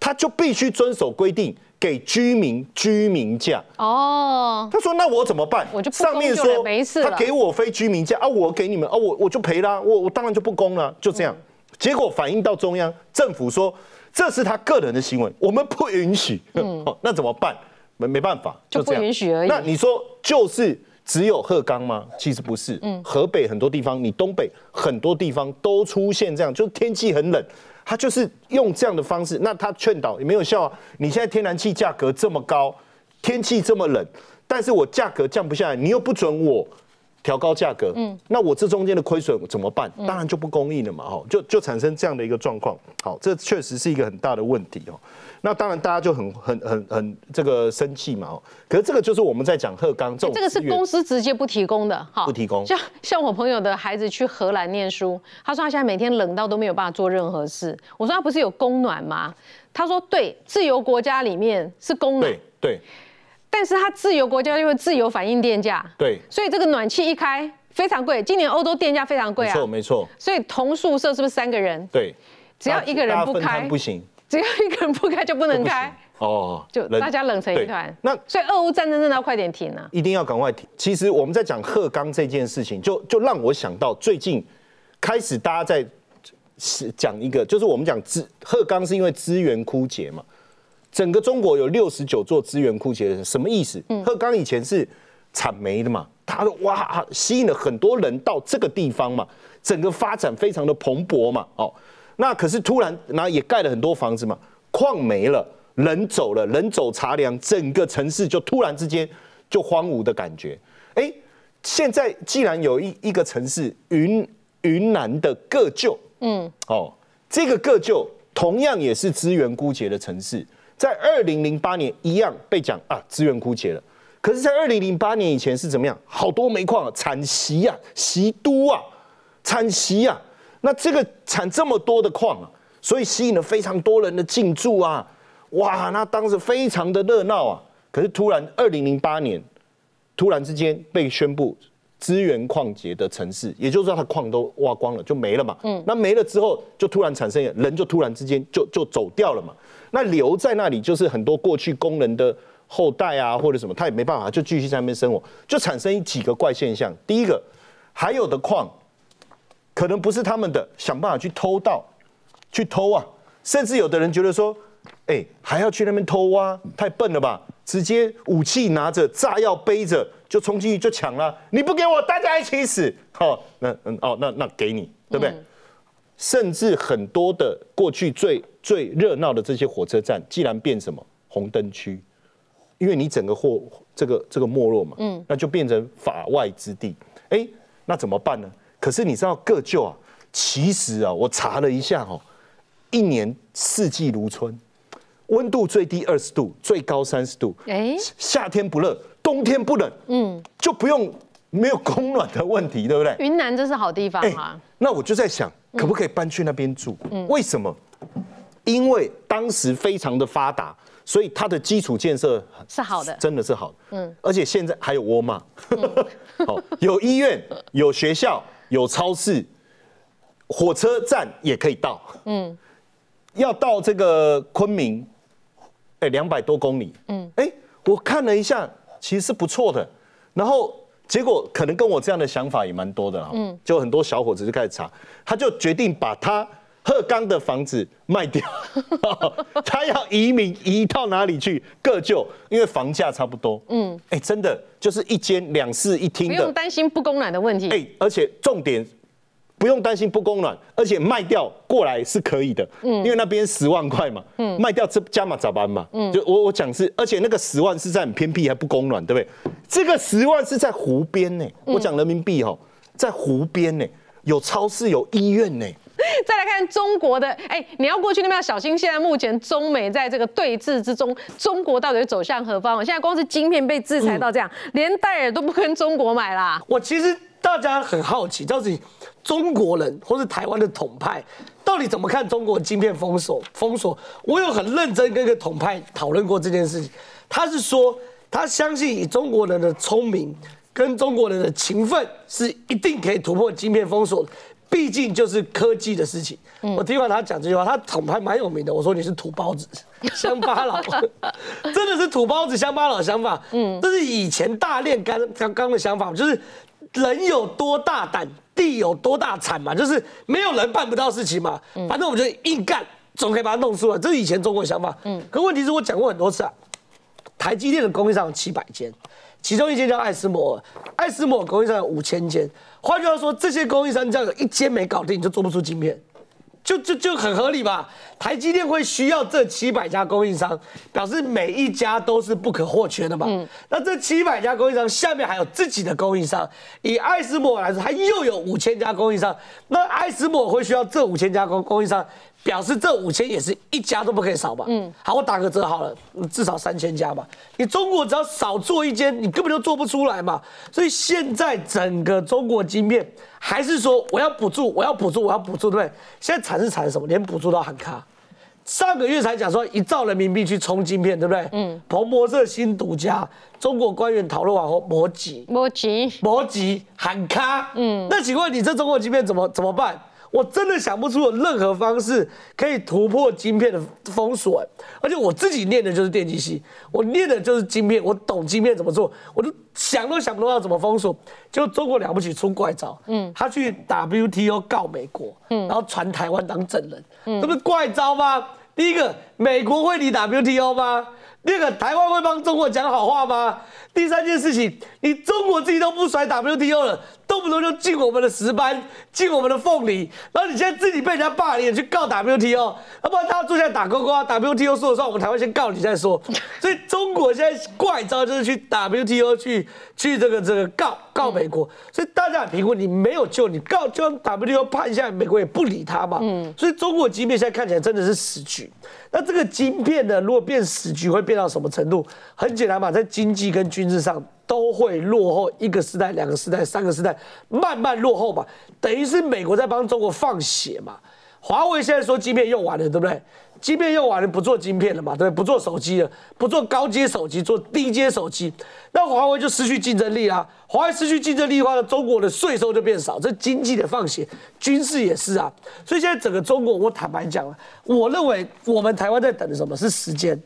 他就必须遵守规定，给居民居民价。哦，他说那我怎么办？我就上面说没事他给我非居民价啊，我给你们啊，我我就赔啦，我我当然就不公了，就这样。结果反映到中央政府说。这是他个人的行为，我们不允许。嗯，那怎么办？没没办法，就不允许而已。那你说就是只有鹤冈吗？其实不是。嗯，河北很多地方，你东北很多地方都出现这样，就是天气很冷，他就是用这样的方式。那他劝导也没有效啊。你现在天然气价格这么高，天气这么冷，但是我价格降不下来，你又不准我。调高价格，嗯，那我这中间的亏损怎么办？当然就不公义了嘛，哈，就就产生这样的一个状况。好，这确实是一个很大的问题哦。那当然大家就很很很很这个生气嘛，哦。可是这个就是我们在讲鹤岗这种，这个是公司直接不提供的，哈，不提供。像像我朋友的孩子去荷兰念书，他说他现在每天冷到都没有办法做任何事。我说他不是有供暖吗？他说对，自由国家里面是供暖，对对。但是它自由国家就会自由反映电价，对，所以这个暖气一开非常贵。今年欧洲电价非常贵啊，没错没错。所以同宿舍是不是三个人？对，只要一个人不开不行，只要一个人不开就不能开哦，就大家冷成一团。那所以俄乌战争真的要快点停啊，一定要赶快停。其实我们在讲鹤钢这件事情，就就让我想到最近开始大家在讲一个，就是我们讲资鹤钢是因为资源枯竭嘛。整个中国有六十九座资源库节，什么意思？鹤岗以前是产煤的嘛，它哇吸引了很多人到这个地方嘛，整个发展非常的蓬勃嘛，哦，那可是突然，然后也盖了很多房子嘛，矿没了，人走了，人走茶凉，整个城市就突然之间就荒芜的感觉。哎，现在既然有一一个城市云云南的个旧，嗯，哦，这个个旧同样也是资源枯竭的城市。在二零零八年一样被讲啊资源枯竭了，可是，在二零零八年以前是怎么样？好多煤矿产锡啊，锡都啊，产锡啊，那这个产这么多的矿啊，所以吸引了非常多人的进驻啊，哇，那当时非常的热闹啊。可是突然二零零八年，突然之间被宣布资源矿结的城市，也就是说它矿都挖光了，就没了嘛。嗯，那没了之后，就突然产生人就突然之间就就走掉了嘛。那留在那里就是很多过去工人的后代啊，或者什么，他也没办法，就继续在那边生活，就产生几个怪现象。第一个，还有的矿可能不是他们的，想办法去偷盗，去偷啊，甚至有的人觉得说，哎，还要去那边偷挖，太笨了吧？直接武器拿着，炸药背着就冲进去就抢了，你不给我，大家一起死。好，那嗯哦，那那给你，对不对？甚至很多的过去最最热闹的这些火车站，既然变什么红灯区，因为你整个货这个这个没落嘛，嗯，那就变成法外之地。哎，那怎么办呢？可是你知道各旧啊，其实啊，我查了一下哦，一年四季如春，温度最低二十度，最高三十度，哎，夏天不热，冬天不冷，嗯，就不用没有供暖的问题，对不对？云南真是好地方啊。那我就在想。可不可以搬去那边住？为什么？因为当时非常的发达，所以它的基础建设是好的，真的是好的。嗯，而且现在还有沃尔玛，好有医院、有学校、有超市，火车站也可以到。嗯，要到这个昆明，哎，两百多公里。嗯，哎，我看了一下，其实是不错的。然后。结果可能跟我这样的想法也蛮多的啊，嗯，就很多小伙子就开始查，他就决定把他鹤岗的房子卖掉，他要移民移到哪里去？各就，因为房价差不多，嗯，哎，真的就是一间两室一厅的，不用担心不供暖的问题，哎，而且重点。不用担心不供暖，而且卖掉过来是可以的，嗯，因为那边十万块嘛，嗯，卖掉这加码咋办嘛，嗯，就我我讲是，而且那个十万是在很偏僻还不供暖，对不对？这个十万是在湖边呢，我讲人民币哦，在湖边呢，有超市有医院呢。再来看中国的，哎，你要过去那边要小心。现在目前中美在这个对峙之中，中国到底走向何方？现在光是晶片被制裁到这样，连戴尔都不跟中国买啦。我其实。大家很好奇，到底中国人或是台湾的统派到底怎么看中国晶片封锁？封锁，我有很认真跟一个统派讨论过这件事情。他是说，他相信以中国人的聪明跟中国人的勤奋，是一定可以突破晶片封锁的。毕竟就是科技的事情。我听完他讲这句话，他统派蛮有名的。我说你是土包子、乡巴佬，真的是土包子、乡巴佬想法。嗯，这是以前大炼钢刚刚的想法，就是。人有多大胆，地有多大产嘛，就是没有人办不到事情嘛。反正我们就硬干，总可以把它弄出来。这是以前中国的想法。嗯，可问题是我讲过很多次啊，台积电的供应商有七百间，其中一间叫爱斯摩尔，爱斯摩尔供应商有五千间。换句话说，这些供应商只要有一间没搞定，你就做不出晶片。就就就很合理吧？台积电会需要这七百家供应商，表示每一家都是不可或缺的嘛。那这七百家供应商下面还有自己的供应商，以爱斯摩来说，它又有五千家供应商。那爱斯摩会需要这五千家供供应商。表示这五千也是一家都不可以少吧。嗯，好，我打个折好了，至少三千家吧。你中国只要少做一间，你根本就做不出来嘛。所以现在整个中国晶片还是说我要补助，我要补助，我要补助，对不对？现在产是产什么？连补助都喊卡。上个月才讲说一兆人民币去充晶片，对不对？嗯。彭博社新独家，中国官员讨论完后，摩吉，摩吉，摩吉喊卡。嗯。那请问你这中国晶片怎么怎么办？我真的想不出有任何方式可以突破晶片的封锁，而且我自己念的就是电机系，我念的就是晶片，我懂晶片怎么做，我都想都想不到怎么封锁。就中国了不起出怪招，嗯，他去 WTO 告美国，嗯，然后传台湾当证人，嗯，这不是怪招吗？第一个，美国会理 WTO 吗？第二个，台湾会帮中国讲好话吗？第三件事情，你中国自己都不甩 WTO 了。动不动就进我们的石斑，进我们的凤梨，然后你现在自己被人家霸凌，去告 WTO，要不然他坐下来打勾勾啊，WTO 说了算，我们台湾先告你再说。所以中国现在怪招就是去 WTO 去去这个这个告告美国，所以大家评估你没有救，你告就让 WTO 判下来，美国也不理他嘛。嗯，所以中国晶片现在看起来真的是死局。那这个晶片呢，如果变死局，会变到什么程度？很简单嘛，在经济跟军事上。都会落后一个时代、两个时代、三个时代，慢慢落后嘛，等于是美国在帮中国放血嘛。华为现在说晶片用完了，对不对？晶片用完了，不做晶片了嘛，对不对？不做手机了，不做高阶手机，做低阶手机，那华为就失去竞争力啦。华为失去竞争力的话，中国的税收就变少，这经济的放血，军事也是啊。所以现在整个中国，我坦白讲了，我认为我们台湾在等的什么是时间，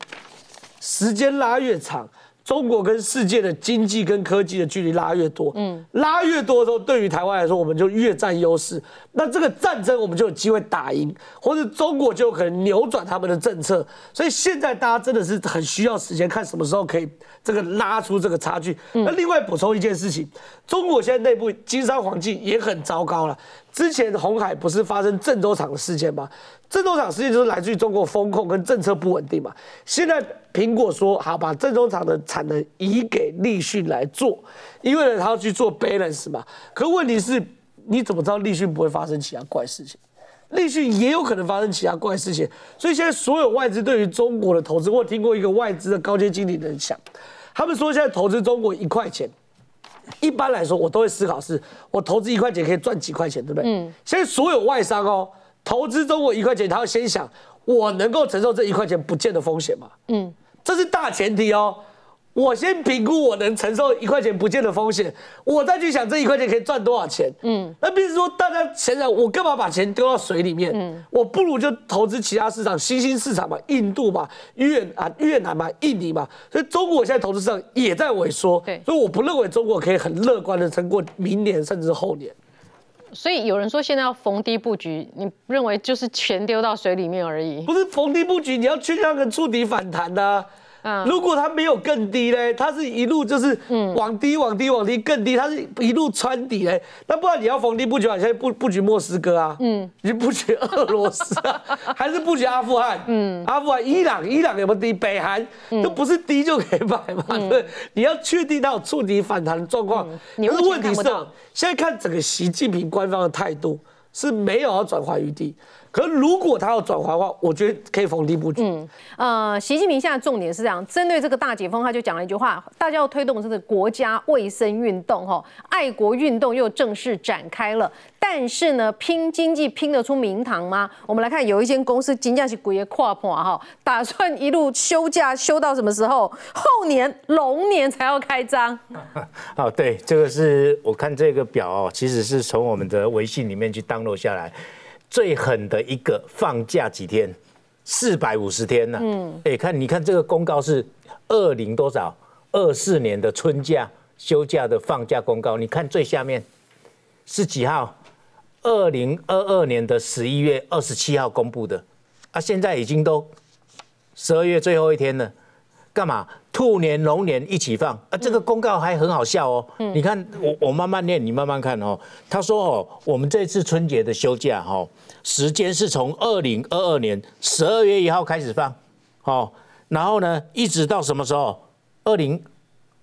时间拉越长。中国跟世界的经济跟科技的距离拉越多，嗯，拉越多的时候，对于台湾来说，我们就越占优势。那这个战争我们就有机会打赢，或者中国就有可能扭转他们的政策。所以现在大家真的是很需要时间，看什么时候可以这个拉出这个差距。那另外补充一件事情，中国现在内部经商环境也很糟糕了。之前红海不是发生郑州厂的事件吗？郑州厂事件就是来自于中国风控跟政策不稳定嘛。现在苹果说好把郑州厂的产能移给立讯来做，因为呢他要去做 balance 嘛。可问题是，你怎么知道立讯不会发生其他怪事情？立讯也有可能发生其他怪事情。所以现在所有外资对于中国的投资，我听过一个外资的高阶经理人讲，他们说现在投资中国一块钱。一般来说，我都会思考是，我投资一块钱可以赚几块钱，对不对？嗯。现在所有外商哦，投资中国一块钱，他要先想，我能够承受这一块钱不见的风险吗？嗯，这是大前提哦。我先评估我能承受一块钱不见的风险，我再去想这一块钱可以赚多少钱。嗯，那比如说大家想想，我干嘛把钱丢到水里面？嗯，我不如就投资其他市场，新兴市场嘛，印度嘛，越啊越南嘛，印尼嘛。所以中国现在投资市场也在萎缩。对，所以我不认为中国可以很乐观的撑过明年甚至后年。所以有人说现在要逢低布局，你认为就是钱丢到水里面而已？不是逢低布局，你要去那个触底反弹的。如果它没有更低嘞，它是一路就是往低往低往低更低，它是一路穿底嘞。那不然你要逢低布局，现在布布局莫斯科啊，嗯，你布局俄罗斯啊，还是布局阿富汗？嗯，阿富汗、伊朗、伊朗有没有低？北韩都不是低就可以买嘛？对，你要确定它有触底反弹的状况。可是问题是，现在看整个习近平官方的态度是没有要转换余地。可如果他要转化的话，我觉得可以逢低布局。嗯，呃，习近平现在重点是这样，针对这个大解封，他就讲了一句话：大家要推动这个国家卫生运动，哈，爱国运动又正式展开了。但是呢，拼经济拼得出名堂吗？我们来看，有一间公司金价是鬼也跨破哈，打算一路休假休到什么时候？后年龙年才要开张。哦，对，这个是我看这个表哦，其实是从我们的微信里面去 download 下来。最狠的一个放假几天，四百五十天呢？嗯，哎，看你看这个公告是二零多少？二四年的春假休假的放假公告，你看最下面是几号？二零二二年的十一月二十七号公布的，啊，现在已经都十二月最后一天了。干嘛？兔年龙年一起放。啊！这个公告还很好笑哦。你看，我我慢慢念，你慢慢看哦。他说哦，我们这次春节的休假哈，时间是从二零二二年十二月一号开始放，哦，然后呢，一直到什么时候？二零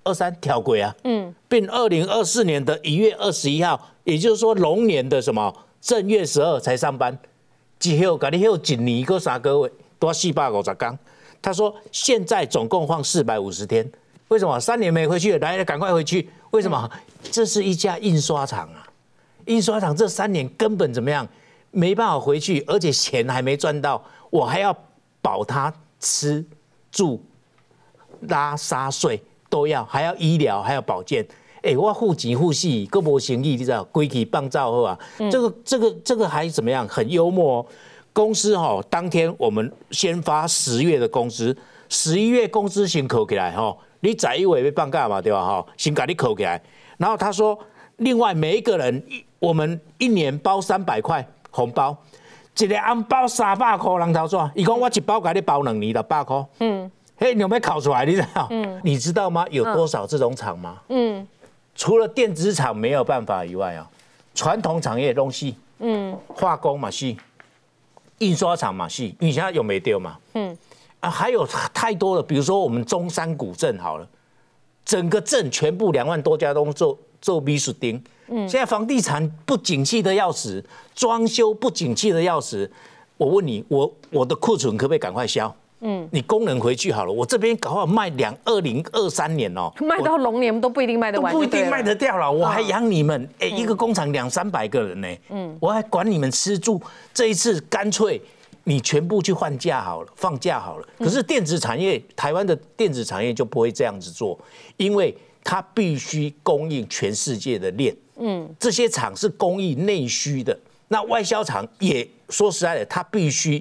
二三调轨啊，嗯，并二零二四年的一月二十一号，也就是说龙年的什么？正月十二才上班，之后，隔你后一年个三个月多四百五十天。他说：“现在总共放四百五十天，为什么三年没回去？来，赶快回去！为什么？这是一家印刷厂啊，印刷厂这三年根本怎么样？没办法回去，而且钱还没赚到，我还要保他吃住拉撒睡都要，还要医疗，还要保健。哎，我护己护细，各不行意，你知道？归期棒照后啊，这个这个这个还怎么样？很幽默。”公司哈，当天我们先发十月的工资，十一月工资先扣起来哈。你在一尾被放假嘛，对吧哈？先给你扣起来。然后他说，另外每一个人，我们一年包三百块红包，一个红包三百块，人头怎？伊讲我一包给你包两年六百块。嗯，嘿，你有没有考出来？你知道？嗯，你知道吗？有多少这种厂吗？嗯，除了电子厂没有办法以外啊，传统产业东西，嗯，化工嘛是，印刷厂嘛是，你现在有没丢嘛？嗯，啊，还有太多了，比如说我们中山古镇好了，整个镇全部两万多家都做做米斯丁。现在房地产不景气的要死，装修不景气的要死。我问你，我我的库存可不可以赶快销？嗯，你工人回去好了，我这边搞好卖两二零二三年哦，卖到龙年都不一定卖得完，不一定卖得掉了。我还养你们，哎，一个工厂两三百个人呢，嗯，我还管你们吃住。这一次干脆你全部去换假好了，放假好了。可是电子产业，台湾的电子产业就不会这样子做，因为它必须供应全世界的链。嗯，这些厂是供应内需的，那外销厂也说实在的，它必须，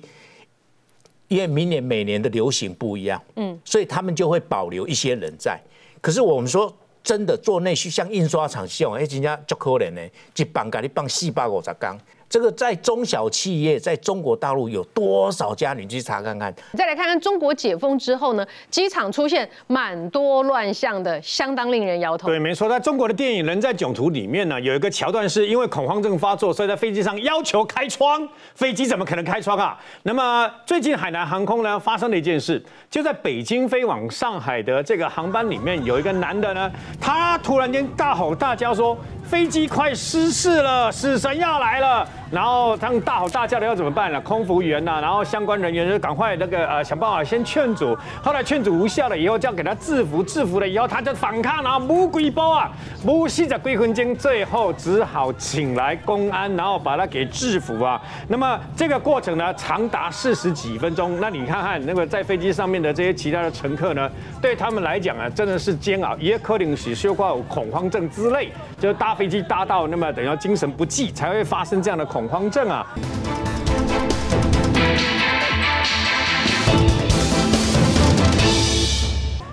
因为明年每年的流行不一样，嗯，所以他们就会保留一些人在。可是我们说真的做内需，像印刷厂像，哎，人家就可怜呢，一棒给你放四百五十缸。这个在中小企业在中国大陆有多少家？你去查看看。再来看看中国解封之后呢，机场出现蛮多乱象的，相当令人摇头。对，没错，在中国的电影《人在囧途》里面呢，有一个桥段是因为恐慌症发作，所以在飞机上要求开窗，飞机怎么可能开窗啊？那么最近海南航空呢发生了一件事，就在北京飞往上海的这个航班里面，有一个男的呢，他突然间大吼大叫说。飞机快失事了，死神要来了，然后他们大吼大叫的要怎么办呢？空服员呐，然后相关人员就赶快那个呃想办法先劝阻，后来劝阻无效了以后，就要给他制服，制服了以后他就反抗，然后母鬼包啊，母系着归魂经，最后只好请来公安，然后把他给制服啊。那么这个过程呢，长达四十几分钟。那你看看那个在飞机上面的这些其他的乘客呢，对他们来讲啊，真的是煎熬，也可能是修过恐慌症之类，就搭。飞机搭到那么等于精神不济，才会发生这样的恐慌症啊。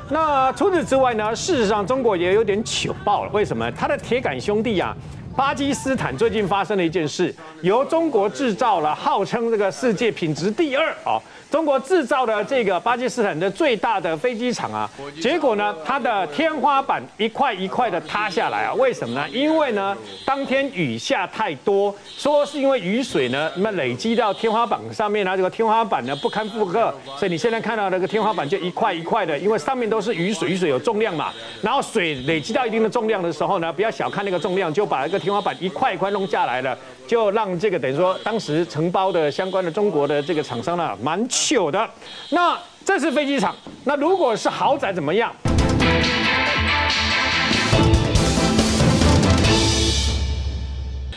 那除此之外呢？事实上，中国也有点糗爆了。为什么？他的铁杆兄弟啊，巴基斯坦最近发生了一件事，由中国制造了，号称这个世界品质第二啊。中国制造的这个巴基斯坦的最大的飞机场啊，结果呢，它的天花板一块一块的塌下来啊，为什么呢？因为呢，当天雨下太多，说是因为雨水呢，那么累积到天花板上面呢，这个天花板呢不堪负荷，所以你现在看到那个天花板就一块一块的，因为上面都是雨水，雨水有重量嘛，然后水累积到一定的重量的时候呢，不要小看那个重量，就把那个天花板一块一块弄下来了。就让这个等于说，当时承包的相关的中国的这个厂商呢，蛮糗的。那这是飞机场，那如果是豪宅怎么样？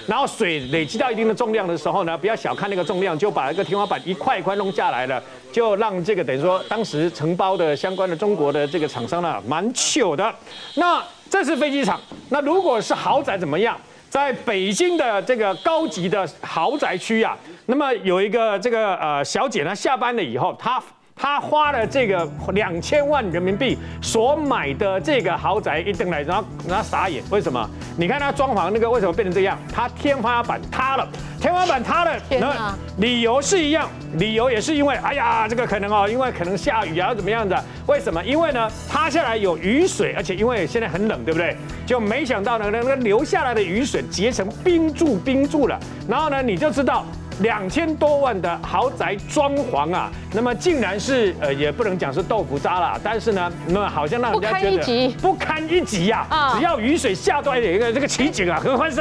然后水累积到一定的重量的时候呢，不要小看那个重量，就把那个天花板一块一块弄下来了，就让这个等于说，当时承包的相关的中国的这个厂商呢，蛮糗的。那这是飞机场，那如果是豪宅怎么样？在北京的这个高级的豪宅区啊，那么有一个这个呃小姐呢，下班了以后，她。他花了这个两千万人民币所买的这个豪宅一登来，然后然后傻眼，为什么？你看他装潢那个为什么变成这样？他天花板塌了，天花板塌了，那理由是一样，理由也是因为，哎呀，这个可能哦，因为可能下雨啊，怎么样的？为什么？因为呢，塌下来有雨水，而且因为现在很冷，对不对？就没想到呢，那个流下来的雨水结成冰柱，冰柱了，然后呢，你就知道。两千多万的豪宅装潢啊，那么竟然是呃，也不能讲是豆腐渣了，但是呢，那么好像让人家觉得不堪一击呀！啊，只要雨水下多一点，这个奇景啊，合欢山。